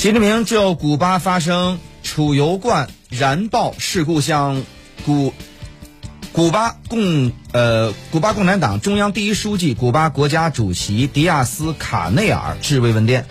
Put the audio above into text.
习近平就古巴发生储油罐燃爆事故向古古巴共呃古巴共产党中央第一书记古巴国家主席迪亚斯卡内尔致慰问电。